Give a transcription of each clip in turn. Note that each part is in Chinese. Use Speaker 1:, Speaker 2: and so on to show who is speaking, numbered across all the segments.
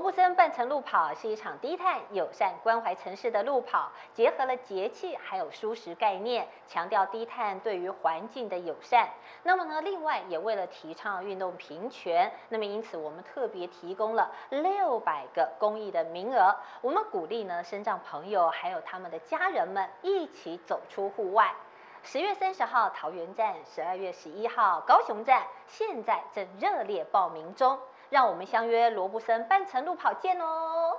Speaker 1: 罗布森半程路跑是一场低碳、友善、关怀城市的路跑，结合了节气还有舒适概念，强调低碳对于环境的友善。那么呢，另外也为了提倡运动平权，那么因此我们特别提供了六百个公益的名额，我们鼓励呢，身障朋友还有他们的家人们一起走出户外。十月三十号桃园站，十二月十一号高雄站，现在正热烈报名中。让我们相约罗布森半程路跑见哦！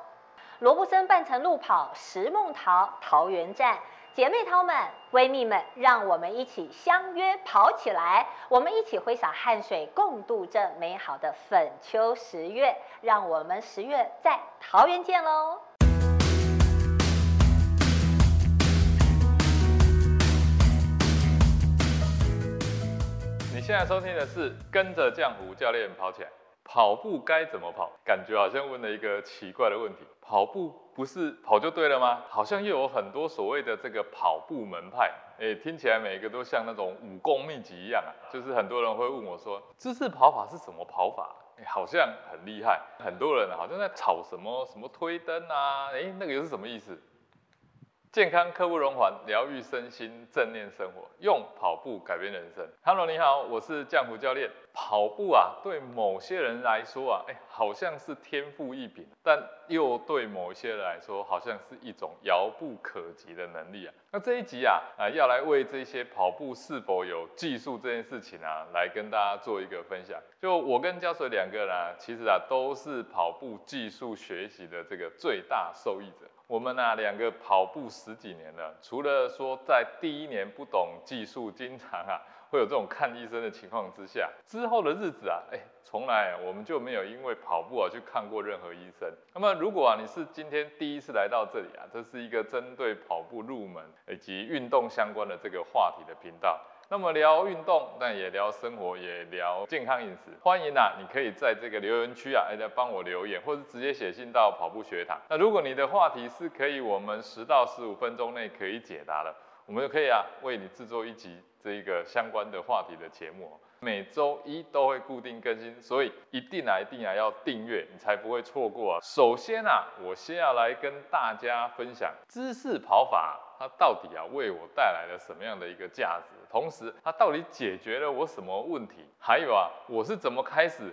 Speaker 1: 罗布森半程路跑石梦桃桃园站，姐妹淘们、闺蜜们，让我们一起相约跑起来！我们一起挥洒汗水，共度这美好的粉秋十月。让我们十月在桃园见喽！
Speaker 2: 你现在收听的是跟着浆糊教练跑起来。跑步该怎么跑？感觉好像问了一个奇怪的问题。跑步不是跑就对了吗？好像又有很多所谓的这个跑步门派，哎，听起来每一个都像那种武功秘籍一样啊。就是很多人会问我说，姿势跑法是什么跑法？哎，好像很厉害。很多人好像在吵什么什么推灯啊，哎，那个又是什么意思？健康刻不容缓，疗愈身心，正念生活，用跑步改变人生。Hello，你好，我是江湖教练。跑步啊，对某些人来说啊，哎，好像是天赋异禀，但又对某些人来说，好像是一种遥不可及的能力啊。那这一集啊，啊，要来为这些跑步是否有技术这件事情啊，来跟大家做一个分享。就我跟焦水两个人，其实啊，都是跑步技术学习的这个最大受益者。我们呢两个跑步十几年了，除了说在第一年不懂技术，经常啊会有这种看医生的情况之下，之后的日子啊，哎，从来我们就没有因为跑步啊去看过任何医生。那么如果啊你是今天第一次来到这里啊，这是一个针对跑步入门以及运动相关的这个话题的频道。那么聊运动，但也聊生活，也聊健康饮食。欢迎啊，你可以在这个留言区啊，来帮我留言，或者直接写信到跑步学堂。那如果你的话题是可以我们十到十五分钟内可以解答的，我们就可以啊为你制作一集这一个相关的话题的节目。每周一都会固定更新，所以一定啊一定啊要订阅，你才不会错过啊。首先啊，我先要来跟大家分享姿势跑法，它到底啊为我带来了什么样的一个价值？同时，它到底解决了我什么问题？还有啊，我是怎么开始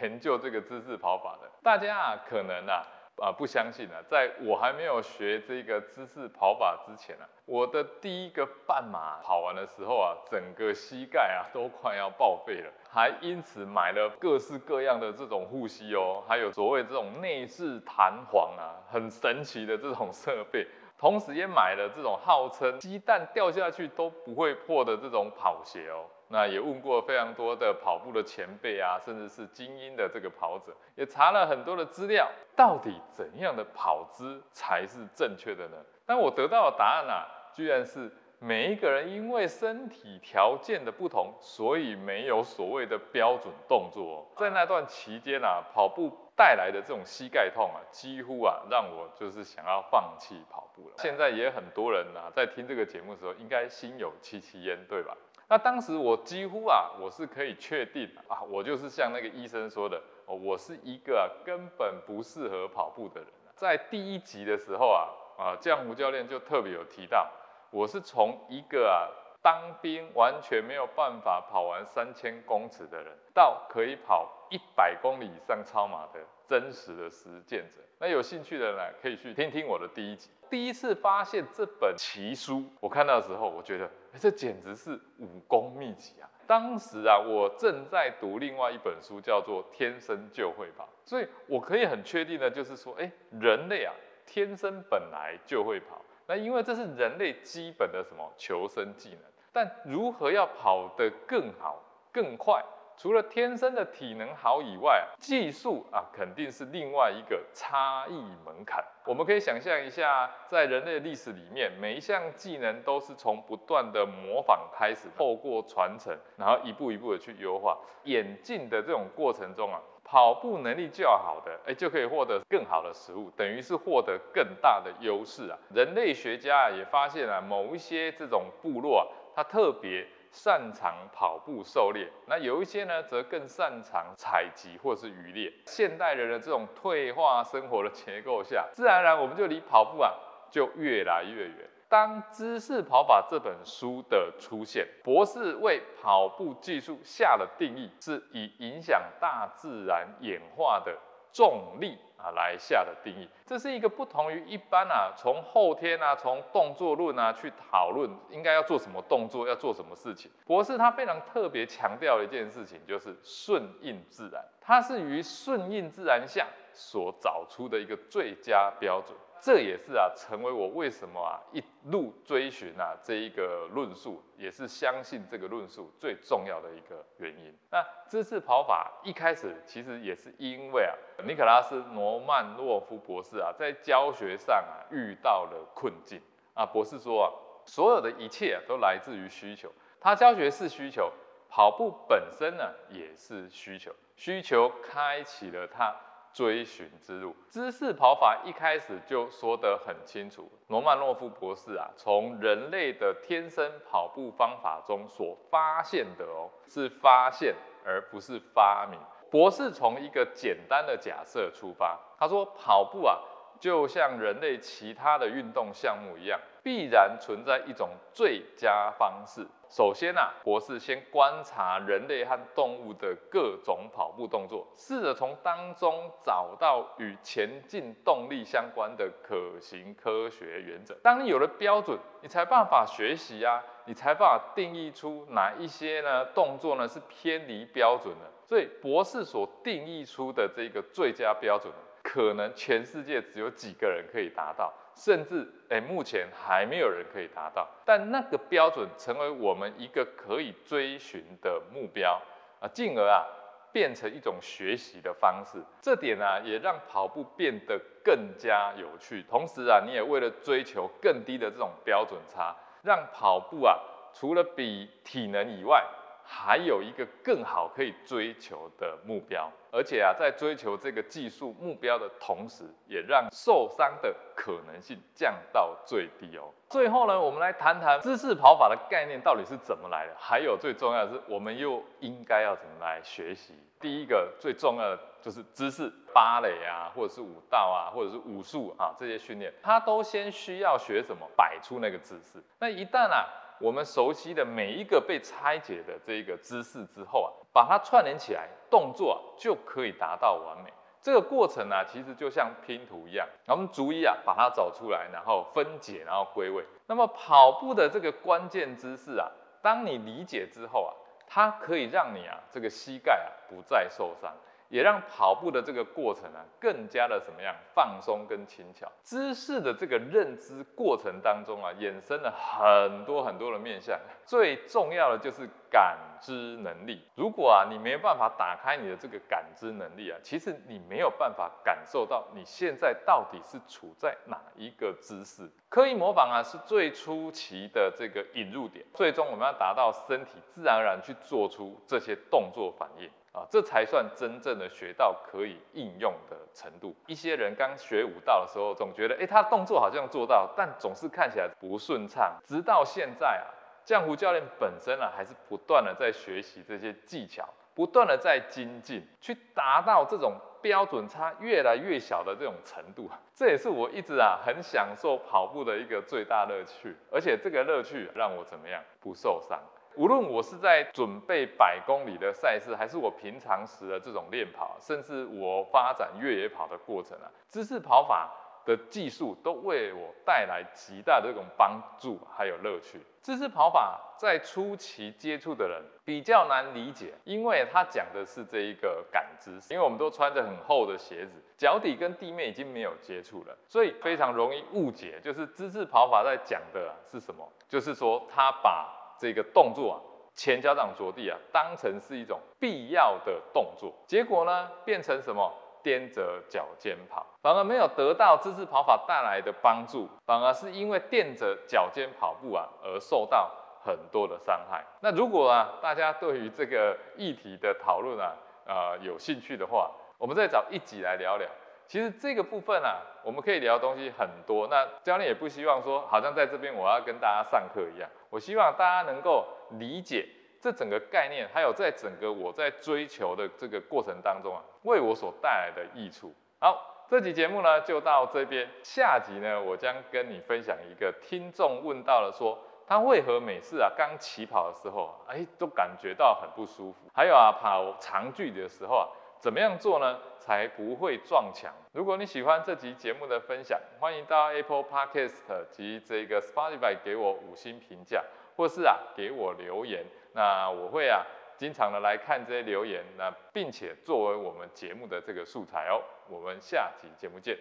Speaker 2: 研究这个姿势跑法的？大家啊，可能啊啊不相信啊，在我还没有学这个姿势跑法之前啊，我的第一个半马跑完的时候啊，整个膝盖啊都快要报废了，还因此买了各式各样的这种护膝哦，还有所谓这种内置弹簧啊，很神奇的这种设备。同时也买了这种号称鸡蛋掉下去都不会破的这种跑鞋哦。那也问过非常多的跑步的前辈啊，甚至是精英的这个跑者，也查了很多的资料，到底怎样的跑姿才是正确的呢？但我得到的答案啊，居然是每一个人因为身体条件的不同，所以没有所谓的标准动作。在那段期间啊，跑步。带来的这种膝盖痛啊，几乎啊让我就是想要放弃跑步了。现在也很多人啊在听这个节目的时候，应该心有戚戚焉，对吧？那当时我几乎啊，我是可以确定啊，我就是像那个医生说的，哦，我是一个根本不适合跑步的人。在第一集的时候啊，啊，江湖教练就特别有提到，我是从一个啊。当兵完全没有办法跑完三千公尺的人，到可以跑一百公里以上超马的真实的实践者。那有兴趣的人呢，可以去听听我的第一集。第一次发现这本奇书，我看到的时候，我觉得这简直是武功秘籍啊！当时啊，我正在读另外一本书，叫做《天生就会跑》，所以我可以很确定的就是说，哎，人类啊，天生本来就会跑。那因为这是人类基本的什么求生技能。但如何要跑得更好、更快？除了天生的体能好以外，技术啊肯定是另外一个差异门槛。我们可以想象一下，在人类历史里面，每一项技能都是从不断的模仿开始，透过传承，然后一步一步的去优化、演进的这种过程中啊，跑步能力较好的，哎，就可以获得更好的食物，等于是获得更大的优势啊。人类学家也发现啊，某一些这种部落啊。它特别擅长跑步狩猎，那有一些呢则更擅长采集或是渔猎。现代人的这种退化生活的结构下，自然而然我们就离跑步啊就越来越远。当《知识跑法》这本书的出现，博士为跑步技术下了定义是以影响大自然演化的重力啊来下的定义。这是一个不同于一般啊从后天啊从动作论啊去讨论应该要做什么动作要做什么事情。博士他非常特别强调的一件事情就是顺应自然，它是于顺应自然下所找出的一个最佳标准。这也是啊，成为我为什么啊一路追寻啊这一个论述，也是相信这个论述最重要的一个原因。那知识跑法一开始其实也是因为啊，尼可拉斯罗曼诺夫博士啊在教学上啊遇到了困境啊。博士说啊，所有的一切都来自于需求，他教学是需求，跑步本身呢也是需求，需求开启了他。追寻之路，知识跑法一开始就说得很清楚。罗曼诺夫博士啊，从人类的天生跑步方法中所发现的哦，是发现而不是发明。博士从一个简单的假设出发，他说跑步啊，就像人类其他的运动项目一样。必然存在一种最佳方式。首先啊，博士先观察人类和动物的各种跑步动作，试着从当中找到与前进动力相关的可行科学原则。当你有了标准，你才办法学习啊，你才办法定义出哪一些呢动作呢是偏离标准的。所以博士所定义出的这个最佳标准，可能全世界只有几个人可以达到。甚至哎，目前还没有人可以达到，但那个标准成为我们一个可以追寻的目标啊，进而啊变成一种学习的方式。这点呢，也让跑步变得更加有趣。同时啊，你也为了追求更低的这种标准差，让跑步啊除了比体能以外，还有一个更好可以追求的目标，而且啊，在追求这个技术目标的同时，也让受伤的可能性降到最低哦。最后呢，我们来谈谈知识跑法的概念到底是怎么来的，还有最重要的是，我们又应该要怎么来学习？第一个最重要的就是知识，芭蕾啊，或者是舞蹈啊，或者是武术啊这些训练，它都先需要学什么？摆出那个姿势。那一旦啊。我们熟悉的每一个被拆解的这个姿势之后啊，把它串联起来，动作啊就可以达到完美。这个过程呢，其实就像拼图一样，我们逐一啊把它找出来，然后分解，然后归位。那么跑步的这个关键姿势啊，当你理解之后啊，它可以让你啊这个膝盖啊不再受伤。也让跑步的这个过程啊，更加的怎么样放松跟轻巧。姿势的这个认知过程当中啊，衍生了很多很多的面向。最重要的就是感知能力。如果啊你没有办法打开你的这个感知能力啊，其实你没有办法感受到你现在到底是处在哪一个姿势。刻意模仿啊是最初期的这个引入点，最终我们要达到身体自然而然去做出这些动作反应。啊，这才算真正的学到可以应用的程度。一些人刚学武道的时候，总觉得，哎，他动作好像做到，但总是看起来不顺畅。直到现在啊，江湖教练本身啊，还是不断的在学习这些技巧，不断的在精进，去达到这种标准差越来越小的这种程度。这也是我一直啊很享受跑步的一个最大乐趣，而且这个乐趣让我怎么样不受伤。无论我是在准备百公里的赛事，还是我平常时的这种练跑，甚至我发展越野跑的过程啊，知识跑法的技术都为我带来极大的这种帮助，还有乐趣。知识跑法在初期接触的人比较难理解，因为它讲的是这一个感知，因为我们都穿着很厚的鞋子，脚底跟地面已经没有接触了，所以非常容易误解。就是知识跑法在讲的是什么？就是说他把这个动作啊，前脚掌着地啊，当成是一种必要的动作，结果呢，变成什么？踮着脚尖跑，反而没有得到姿势跑法带来的帮助，反而是因为垫着脚尖跑步啊，而受到很多的伤害。那如果啊，大家对于这个议题的讨论啊，呃，有兴趣的话，我们再找一集来聊聊。其实这个部分啊，我们可以聊的东西很多。那教练也不希望说，好像在这边我要跟大家上课一样。我希望大家能够理解这整个概念，还有在整个我在追求的这个过程当中啊，为我所带来的益处。好，这集节目呢就到这边。下集呢，我将跟你分享一个听众问到了说。他为何每次啊刚起跑的时候，哎，都感觉到很不舒服？还有啊，跑长距离的时候啊，怎么样做呢，才不会撞墙？如果你喜欢这集节目的分享，欢迎到 Apple Podcast 及这个 Spotify 给我五星评价，或是啊给我留言。那我会啊经常的来看这些留言，那并且作为我们节目的这个素材哦。我们下集节目见。